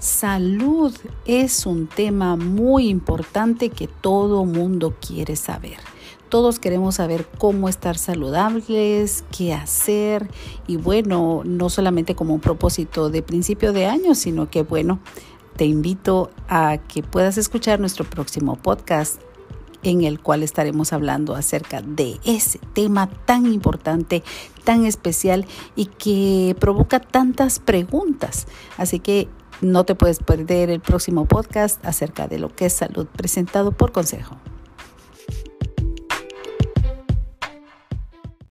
Salud es un tema muy importante que todo mundo quiere saber. Todos queremos saber cómo estar saludables, qué hacer y bueno, no solamente como un propósito de principio de año, sino que bueno, te invito a que puedas escuchar nuestro próximo podcast en el cual estaremos hablando acerca de ese tema tan importante, tan especial y que provoca tantas preguntas. Así que no te puedes perder el próximo podcast acerca de lo que es salud presentado por consejo.